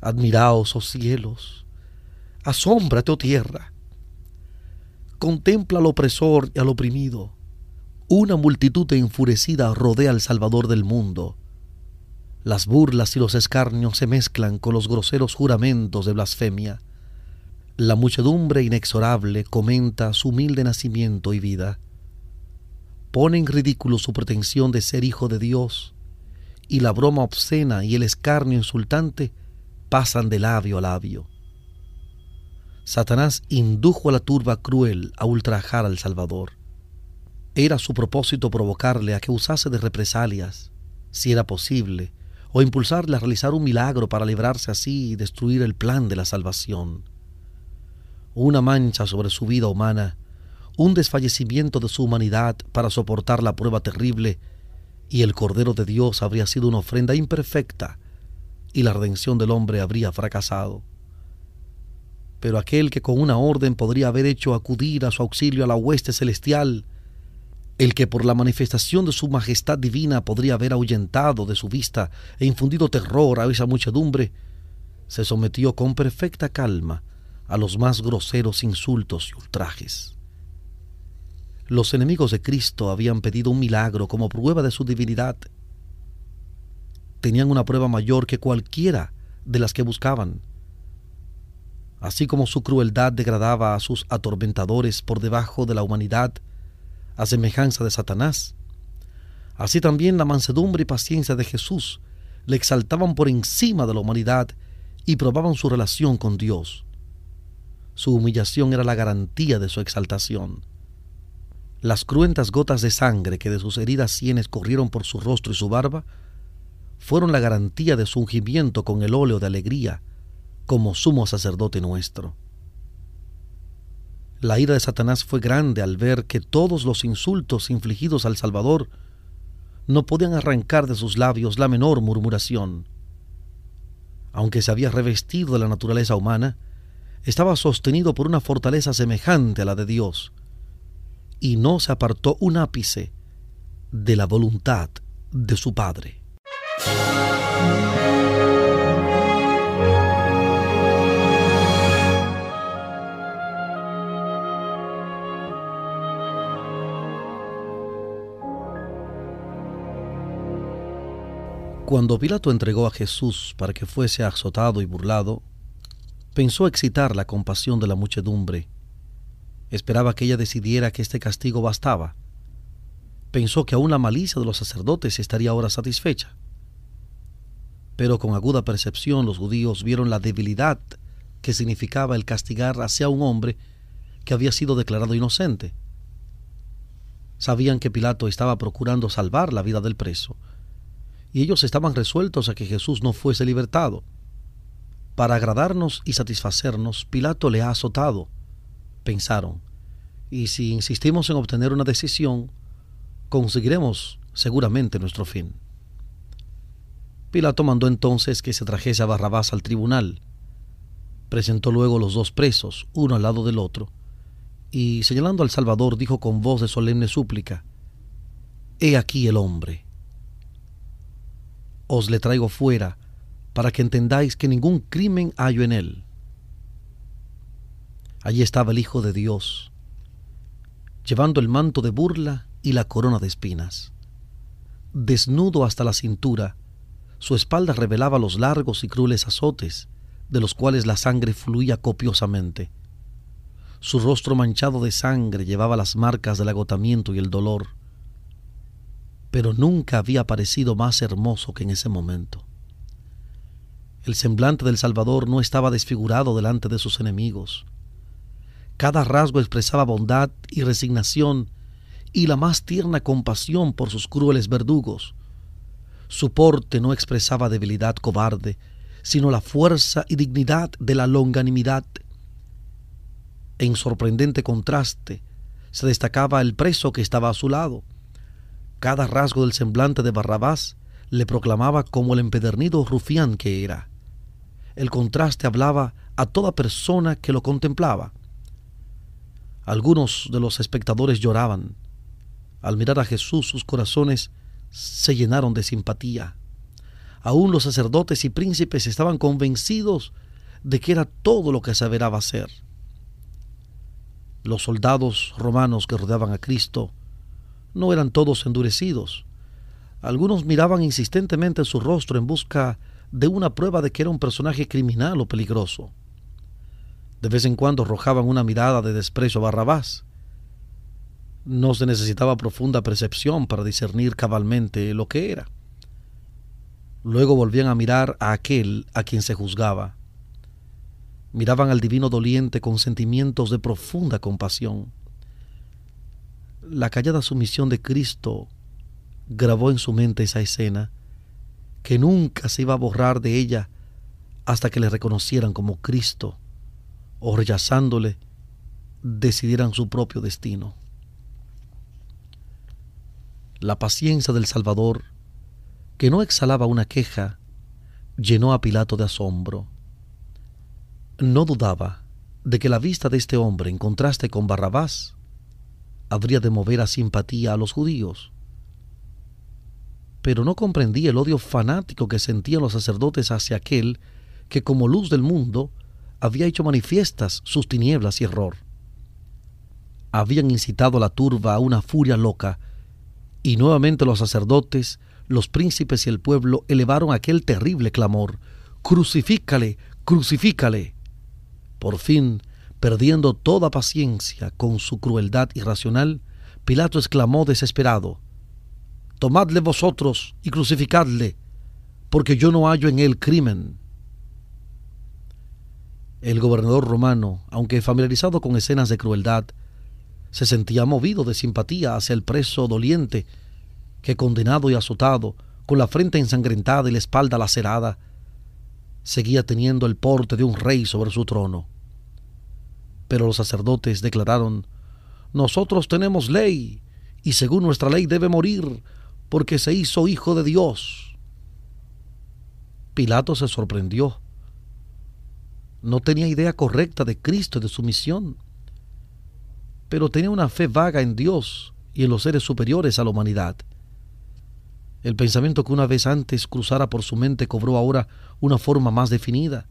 Admiraos, oh cielos, asómbrate, oh tierra. Contempla al opresor y al oprimido. Una multitud enfurecida rodea al Salvador del mundo. Las burlas y los escarnios se mezclan con los groseros juramentos de blasfemia. La muchedumbre inexorable comenta su humilde nacimiento y vida. Pone en ridículo su pretensión de ser hijo de Dios, y la broma obscena y el escarnio insultante pasan de labio a labio. Satanás indujo a la turba cruel a ultrajar al Salvador. Era su propósito provocarle a que usase de represalias, si era posible, o impulsarle a realizar un milagro para librarse así y destruir el plan de la salvación. Una mancha sobre su vida humana, un desfallecimiento de su humanidad para soportar la prueba terrible, y el Cordero de Dios habría sido una ofrenda imperfecta y la redención del hombre habría fracasado. Pero aquel que con una orden podría haber hecho acudir a su auxilio a la hueste celestial, el que por la manifestación de su majestad divina podría haber ahuyentado de su vista e infundido terror a esa muchedumbre, se sometió con perfecta calma a los más groseros insultos y ultrajes. Los enemigos de Cristo habían pedido un milagro como prueba de su divinidad tenían una prueba mayor que cualquiera de las que buscaban. Así como su crueldad degradaba a sus atormentadores por debajo de la humanidad, a semejanza de Satanás, así también la mansedumbre y paciencia de Jesús le exaltaban por encima de la humanidad y probaban su relación con Dios. Su humillación era la garantía de su exaltación. Las cruentas gotas de sangre que de sus heridas sienes corrieron por su rostro y su barba fueron la garantía de su ungimiento con el óleo de alegría como sumo sacerdote nuestro. La ira de Satanás fue grande al ver que todos los insultos infligidos al Salvador no podían arrancar de sus labios la menor murmuración. Aunque se había revestido de la naturaleza humana, estaba sostenido por una fortaleza semejante a la de Dios, y no se apartó un ápice de la voluntad de su Padre. Cuando Pilato entregó a Jesús para que fuese azotado y burlado, pensó excitar la compasión de la muchedumbre. Esperaba que ella decidiera que este castigo bastaba. Pensó que aún la malicia de los sacerdotes estaría ahora satisfecha. Pero con aguda percepción los judíos vieron la debilidad que significaba el castigar hacia un hombre que había sido declarado inocente. Sabían que Pilato estaba procurando salvar la vida del preso, y ellos estaban resueltos a que Jesús no fuese libertado. Para agradarnos y satisfacernos, Pilato le ha azotado, pensaron, y si insistimos en obtener una decisión, conseguiremos seguramente nuestro fin. Pilato mandó entonces que se trajese a Barrabás al tribunal. Presentó luego los dos presos, uno al lado del otro, y señalando al Salvador dijo con voz de solemne súplica, He aquí el hombre. Os le traigo fuera para que entendáis que ningún crimen hallo en él. Allí estaba el Hijo de Dios, llevando el manto de burla y la corona de espinas. Desnudo hasta la cintura, su espalda revelaba los largos y crueles azotes, de los cuales la sangre fluía copiosamente. Su rostro manchado de sangre llevaba las marcas del agotamiento y el dolor. Pero nunca había parecido más hermoso que en ese momento. El semblante del Salvador no estaba desfigurado delante de sus enemigos. Cada rasgo expresaba bondad y resignación y la más tierna compasión por sus crueles verdugos. Su porte no expresaba debilidad cobarde, sino la fuerza y dignidad de la longanimidad. En sorprendente contraste se destacaba el preso que estaba a su lado. Cada rasgo del semblante de Barrabás le proclamaba como el empedernido rufián que era. El contraste hablaba a toda persona que lo contemplaba. Algunos de los espectadores lloraban. Al mirar a Jesús sus corazones se llenaron de simpatía. Aún los sacerdotes y príncipes estaban convencidos de que era todo lo que se veraba hacer. Los soldados romanos que rodeaban a Cristo no eran todos endurecidos. Algunos miraban insistentemente su rostro en busca de una prueba de que era un personaje criminal o peligroso. De vez en cuando arrojaban una mirada de desprecio a Barrabás, no se necesitaba profunda percepción para discernir cabalmente lo que era. Luego volvían a mirar a aquel a quien se juzgaba. Miraban al divino doliente con sentimientos de profunda compasión. La callada sumisión de Cristo grabó en su mente esa escena, que nunca se iba a borrar de ella hasta que le reconocieran como Cristo, o rechazándole, decidieran su propio destino. La paciencia del Salvador, que no exhalaba una queja, llenó a Pilato de asombro. No dudaba de que la vista de este hombre en contraste con Barrabás habría de mover a simpatía a los judíos. Pero no comprendía el odio fanático que sentían los sacerdotes hacia aquel que como luz del mundo había hecho manifiestas sus tinieblas y error. Habían incitado a la turba a una furia loca y nuevamente los sacerdotes, los príncipes y el pueblo elevaron aquel terrible clamor, Crucifícale, crucifícale. Por fin, perdiendo toda paciencia con su crueldad irracional, Pilato exclamó desesperado, Tomadle vosotros y crucificadle, porque yo no hallo en él crimen. El gobernador romano, aunque familiarizado con escenas de crueldad, se sentía movido de simpatía hacia el preso doliente que, condenado y azotado, con la frente ensangrentada y la espalda lacerada, seguía teniendo el porte de un rey sobre su trono. Pero los sacerdotes declararon, Nosotros tenemos ley, y según nuestra ley debe morir, porque se hizo hijo de Dios. Pilato se sorprendió. No tenía idea correcta de Cristo y de su misión pero tenía una fe vaga en Dios y en los seres superiores a la humanidad. El pensamiento que una vez antes cruzara por su mente cobró ahora una forma más definida.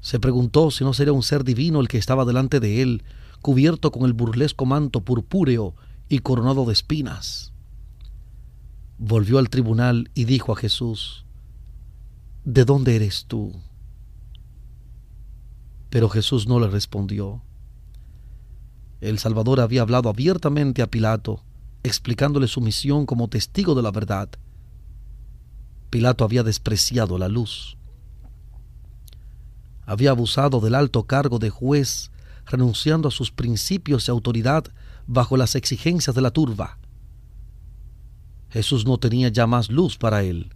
Se preguntó si no sería un ser divino el que estaba delante de él, cubierto con el burlesco manto purpúreo y coronado de espinas. volvió al tribunal y dijo a Jesús, ¿De dónde eres tú? Pero Jesús no le respondió. El Salvador había hablado abiertamente a Pilato, explicándole su misión como testigo de la verdad. Pilato había despreciado la luz. Había abusado del alto cargo de juez, renunciando a sus principios de autoridad bajo las exigencias de la turba. Jesús no tenía ya más luz para él.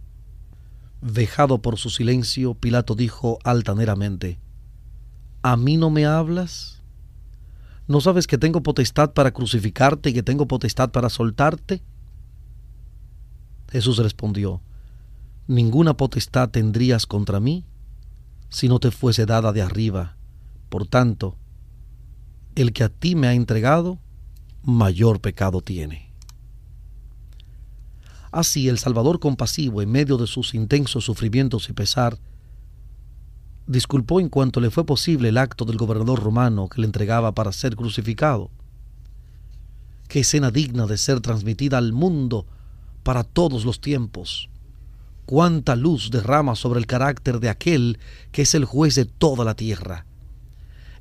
Vejado por su silencio, Pilato dijo altaneramente, ¿A mí no me hablas? ¿No sabes que tengo potestad para crucificarte y que tengo potestad para soltarte? Jesús respondió, Ninguna potestad tendrías contra mí si no te fuese dada de arriba. Por tanto, el que a ti me ha entregado, mayor pecado tiene. Así el Salvador compasivo, en medio de sus intensos sufrimientos y pesar, disculpó en cuanto le fue posible el acto del gobernador romano que le entregaba para ser crucificado. Qué escena digna de ser transmitida al mundo para todos los tiempos. Cuánta luz derrama sobre el carácter de aquel que es el juez de toda la tierra.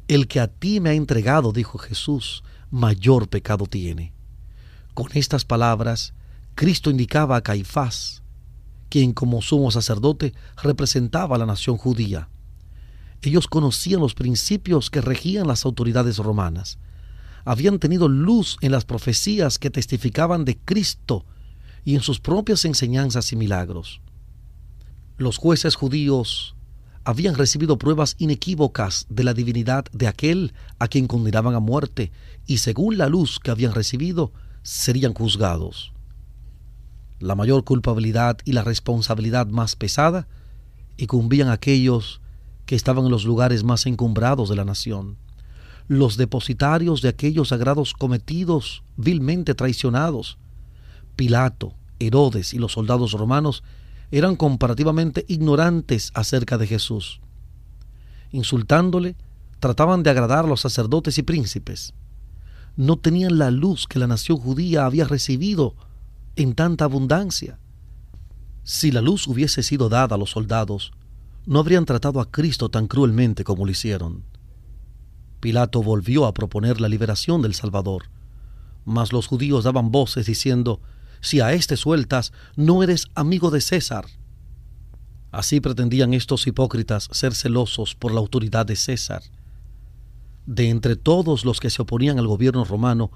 El que a ti me ha entregado, dijo Jesús, mayor pecado tiene. Con estas palabras, Cristo indicaba a Caifás, quien como sumo sacerdote representaba a la nación judía. Ellos conocían los principios que regían las autoridades romanas. Habían tenido luz en las profecías que testificaban de Cristo y en sus propias enseñanzas y milagros. Los jueces judíos habían recibido pruebas inequívocas de la divinidad de aquel a quien condenaban a muerte y según la luz que habían recibido serían juzgados. La mayor culpabilidad y la responsabilidad más pesada incumbían a aquellos que estaban en los lugares más encumbrados de la nación, los depositarios de aquellos sagrados cometidos vilmente traicionados. Pilato, Herodes y los soldados romanos eran comparativamente ignorantes acerca de Jesús. Insultándole, trataban de agradar a los sacerdotes y príncipes. No tenían la luz que la nación judía había recibido en tanta abundancia. Si la luz hubiese sido dada a los soldados, no habrían tratado a Cristo tan cruelmente como lo hicieron. Pilato volvió a proponer la liberación del Salvador, mas los judíos daban voces diciendo, si a éste sueltas, no eres amigo de César. Así pretendían estos hipócritas ser celosos por la autoridad de César. De entre todos los que se oponían al gobierno romano,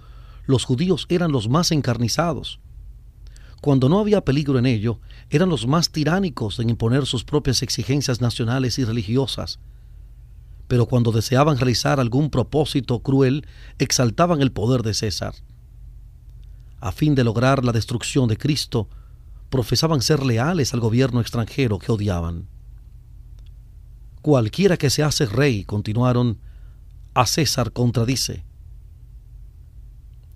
los judíos eran los más encarnizados. Cuando no había peligro en ello, eran los más tiránicos en imponer sus propias exigencias nacionales y religiosas. Pero cuando deseaban realizar algún propósito cruel, exaltaban el poder de César. A fin de lograr la destrucción de Cristo, profesaban ser leales al gobierno extranjero que odiaban. Cualquiera que se hace rey, continuaron, a César contradice.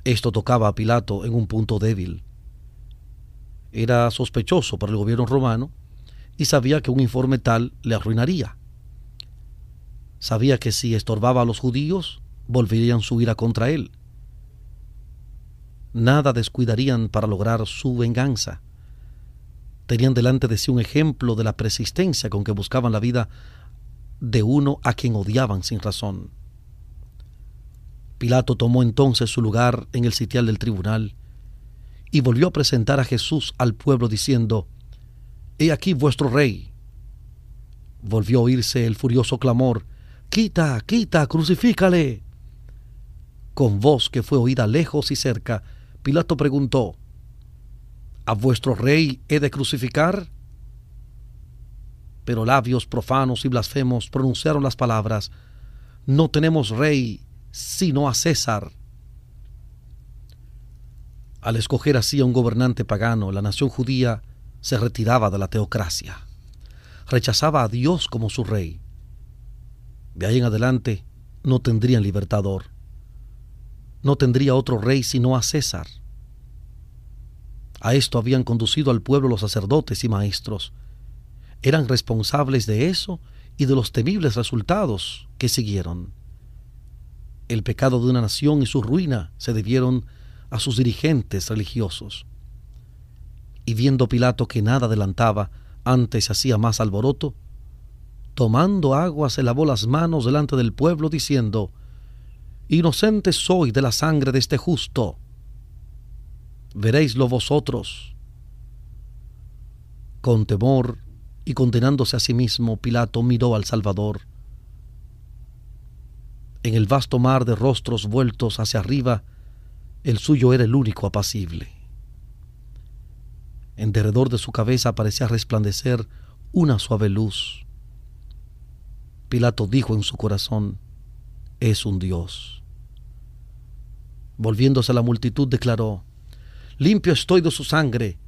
Esto tocaba a Pilato en un punto débil era sospechoso para el gobierno romano y sabía que un informe tal le arruinaría. Sabía que si estorbaba a los judíos, volverían su ira contra él. Nada descuidarían para lograr su venganza. Tenían delante de sí un ejemplo de la persistencia con que buscaban la vida de uno a quien odiaban sin razón. Pilato tomó entonces su lugar en el sitial del tribunal y volvió a presentar a Jesús al pueblo diciendo, He aquí vuestro rey. Volvió a oírse el furioso clamor, Quita, quita, crucifícale. Con voz que fue oída lejos y cerca, Pilato preguntó, ¿A vuestro rey he de crucificar? Pero labios profanos y blasfemos pronunciaron las palabras, No tenemos rey sino a César. Al escoger así a un gobernante pagano, la nación judía se retiraba de la teocracia. Rechazaba a Dios como su rey. De ahí en adelante no tendrían libertador. No tendría otro rey sino a César. A esto habían conducido al pueblo los sacerdotes y maestros. Eran responsables de eso y de los temibles resultados que siguieron. El pecado de una nación y su ruina se debieron a sus dirigentes religiosos. Y viendo Pilato que nada adelantaba, antes hacía más alboroto, tomando agua se lavó las manos delante del pueblo, diciendo, Inocente soy de la sangre de este justo. Veréislo vosotros. Con temor y condenándose a sí mismo, Pilato miró al Salvador. En el vasto mar de rostros vueltos hacia arriba, el suyo era el único apacible. En derredor de su cabeza parecía resplandecer una suave luz. Pilato dijo en su corazón, es un Dios. Volviéndose a la multitud declaró, limpio estoy de su sangre,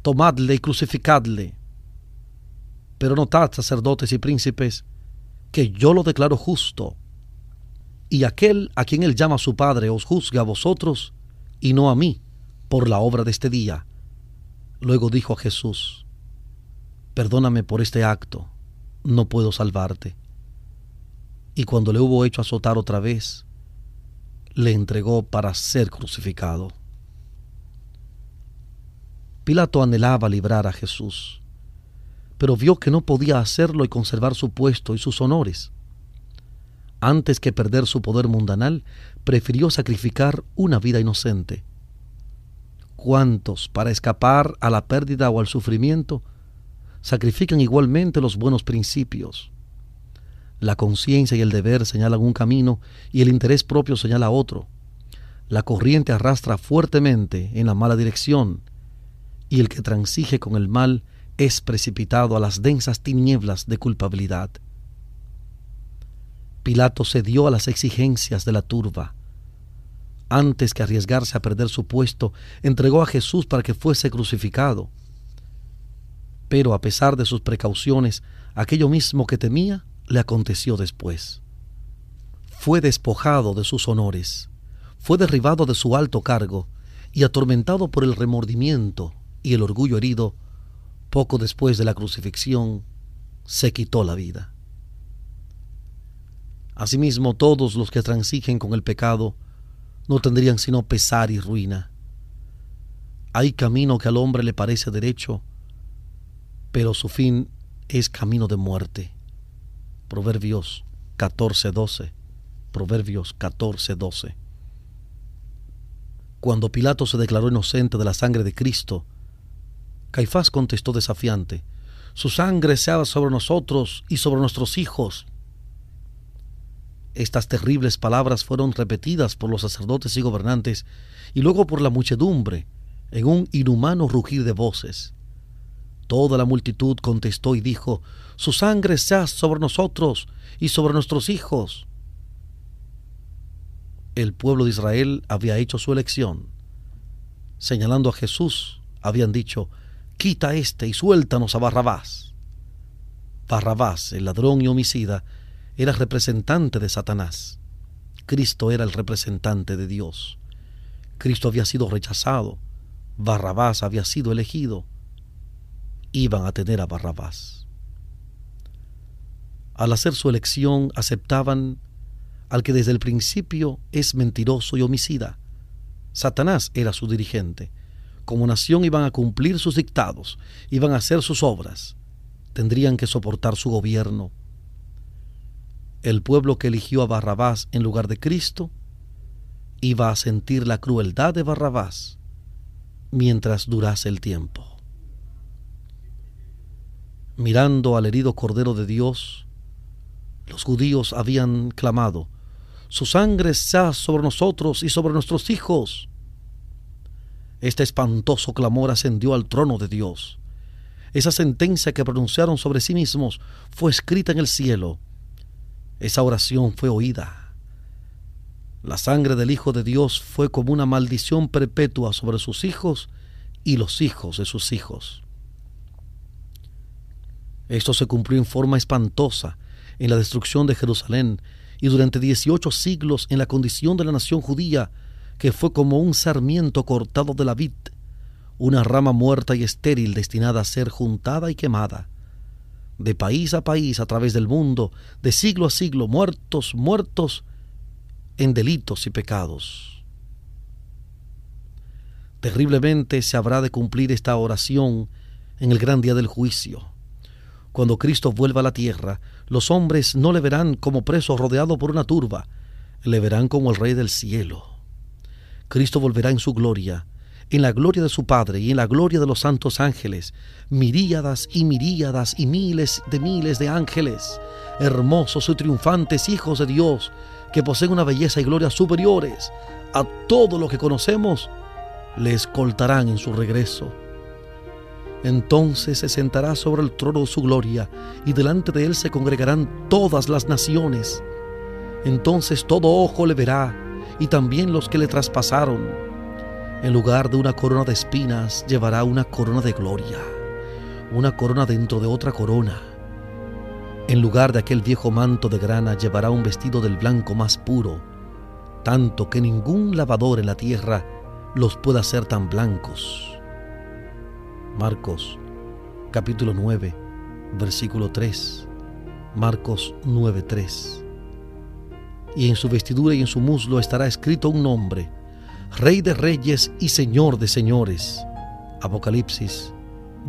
tomadle y crucificadle. Pero notad, sacerdotes y príncipes, que yo lo declaro justo, y aquel a quien él llama su Padre os juzga a vosotros y no a mí por la obra de este día. Luego dijo a Jesús, perdóname por este acto, no puedo salvarte. Y cuando le hubo hecho azotar otra vez, le entregó para ser crucificado. Pilato anhelaba librar a Jesús, pero vio que no podía hacerlo y conservar su puesto y sus honores. Antes que perder su poder mundanal, prefirió sacrificar una vida inocente. ¿Cuántos, para escapar a la pérdida o al sufrimiento, sacrifican igualmente los buenos principios? La conciencia y el deber señalan un camino y el interés propio señala otro. La corriente arrastra fuertemente en la mala dirección y el que transige con el mal es precipitado a las densas tinieblas de culpabilidad. Pilato cedió a las exigencias de la turba. Antes que arriesgarse a perder su puesto, entregó a Jesús para que fuese crucificado. Pero a pesar de sus precauciones, aquello mismo que temía le aconteció después. Fue despojado de sus honores, fue derribado de su alto cargo y atormentado por el remordimiento y el orgullo herido, poco después de la crucifixión, se quitó la vida. Asimismo, todos los que transigen con el pecado no tendrían sino pesar y ruina. Hay camino que al hombre le parece derecho, pero su fin es camino de muerte. Proverbios 14:12. Proverbios 14:12. Cuando Pilato se declaró inocente de la sangre de Cristo, Caifás contestó desafiante, Su sangre sea sobre nosotros y sobre nuestros hijos. Estas terribles palabras fueron repetidas por los sacerdotes y gobernantes y luego por la muchedumbre en un inhumano rugir de voces. Toda la multitud contestó y dijo, Su sangre sea sobre nosotros y sobre nuestros hijos. El pueblo de Israel había hecho su elección. Señalando a Jesús, habían dicho, Quita este y suéltanos a Barrabás. Barrabás, el ladrón y homicida, era representante de Satanás. Cristo era el representante de Dios. Cristo había sido rechazado. Barrabás había sido elegido iban a tener a Barrabás. Al hacer su elección aceptaban al que desde el principio es mentiroso y homicida. Satanás era su dirigente. Como nación iban a cumplir sus dictados, iban a hacer sus obras, tendrían que soportar su gobierno. El pueblo que eligió a Barrabás en lugar de Cristo iba a sentir la crueldad de Barrabás mientras durase el tiempo mirando al herido Cordero de Dios, los judíos habían clamado, su sangre sea sobre nosotros y sobre nuestros hijos. Este espantoso clamor ascendió al trono de Dios. Esa sentencia que pronunciaron sobre sí mismos fue escrita en el cielo. Esa oración fue oída. La sangre del Hijo de Dios fue como una maldición perpetua sobre sus hijos y los hijos de sus hijos. Esto se cumplió en forma espantosa en la destrucción de Jerusalén y durante 18 siglos en la condición de la nación judía, que fue como un sarmiento cortado de la vid, una rama muerta y estéril destinada a ser juntada y quemada. De país a país a través del mundo, de siglo a siglo, muertos, muertos en delitos y pecados. Terriblemente se habrá de cumplir esta oración en el gran día del juicio. Cuando Cristo vuelva a la tierra, los hombres no le verán como preso rodeado por una turba, le verán como el Rey del cielo. Cristo volverá en su gloria, en la gloria de su Padre y en la gloria de los santos ángeles, miríadas y miríadas y miles de miles de ángeles, hermosos y triunfantes hijos de Dios, que poseen una belleza y gloria superiores a todo lo que conocemos, le escoltarán en su regreso. Entonces se sentará sobre el trono de su gloria y delante de él se congregarán todas las naciones. Entonces todo ojo le verá y también los que le traspasaron. En lugar de una corona de espinas llevará una corona de gloria, una corona dentro de otra corona. En lugar de aquel viejo manto de grana llevará un vestido del blanco más puro, tanto que ningún lavador en la tierra los pueda hacer tan blancos. Marcos capítulo 9, versículo 3. Marcos 9:3. Y en su vestidura y en su muslo estará escrito un nombre, Rey de Reyes y Señor de Señores. Apocalipsis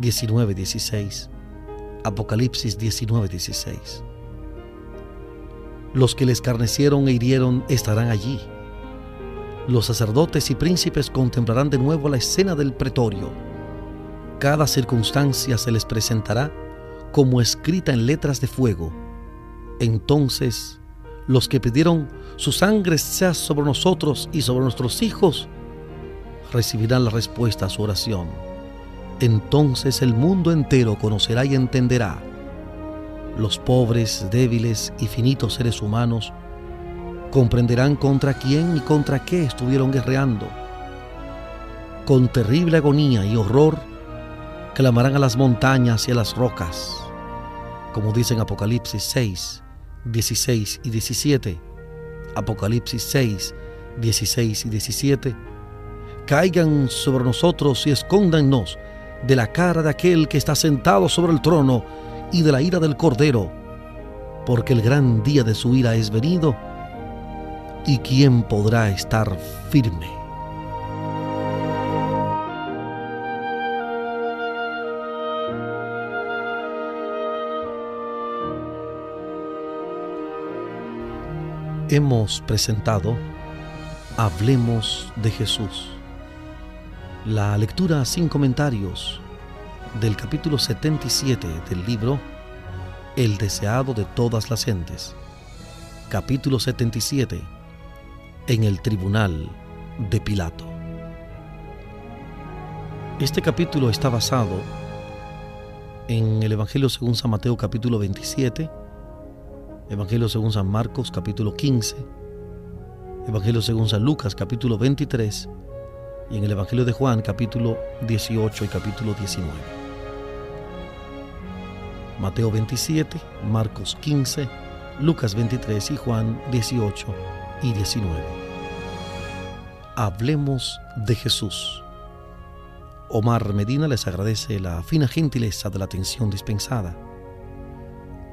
19:16. Apocalipsis 19:16. Los que le escarnecieron e hirieron estarán allí. Los sacerdotes y príncipes contemplarán de nuevo la escena del pretorio cada circunstancia se les presentará como escrita en letras de fuego. Entonces, los que pidieron su sangre sea sobre nosotros y sobre nuestros hijos, recibirán la respuesta a su oración. Entonces el mundo entero conocerá y entenderá. Los pobres, débiles y finitos seres humanos comprenderán contra quién y contra qué estuvieron guerreando. Con terrible agonía y horror, clamarán a las montañas y a las rocas, como dice en Apocalipsis 6, 16 y 17. Apocalipsis 6, 16 y 17. Caigan sobre nosotros y escóndannos de la cara de aquel que está sentado sobre el trono y de la ira del Cordero, porque el gran día de su ira es venido, y quién podrá estar firme. Hemos presentado Hablemos de Jesús. La lectura sin comentarios del capítulo 77 del libro El deseado de todas las gentes. Capítulo 77 en el tribunal de Pilato. Este capítulo está basado en el Evangelio según San Mateo capítulo 27, Evangelio según San Marcos capítulo 15, Evangelio según San Lucas capítulo 23 y en el Evangelio de Juan capítulo 18 y capítulo 19. Mateo 27, Marcos 15, Lucas 23 y Juan 18 y 19. Hablemos de Jesús. Omar Medina les agradece la fina gentileza de la atención dispensada.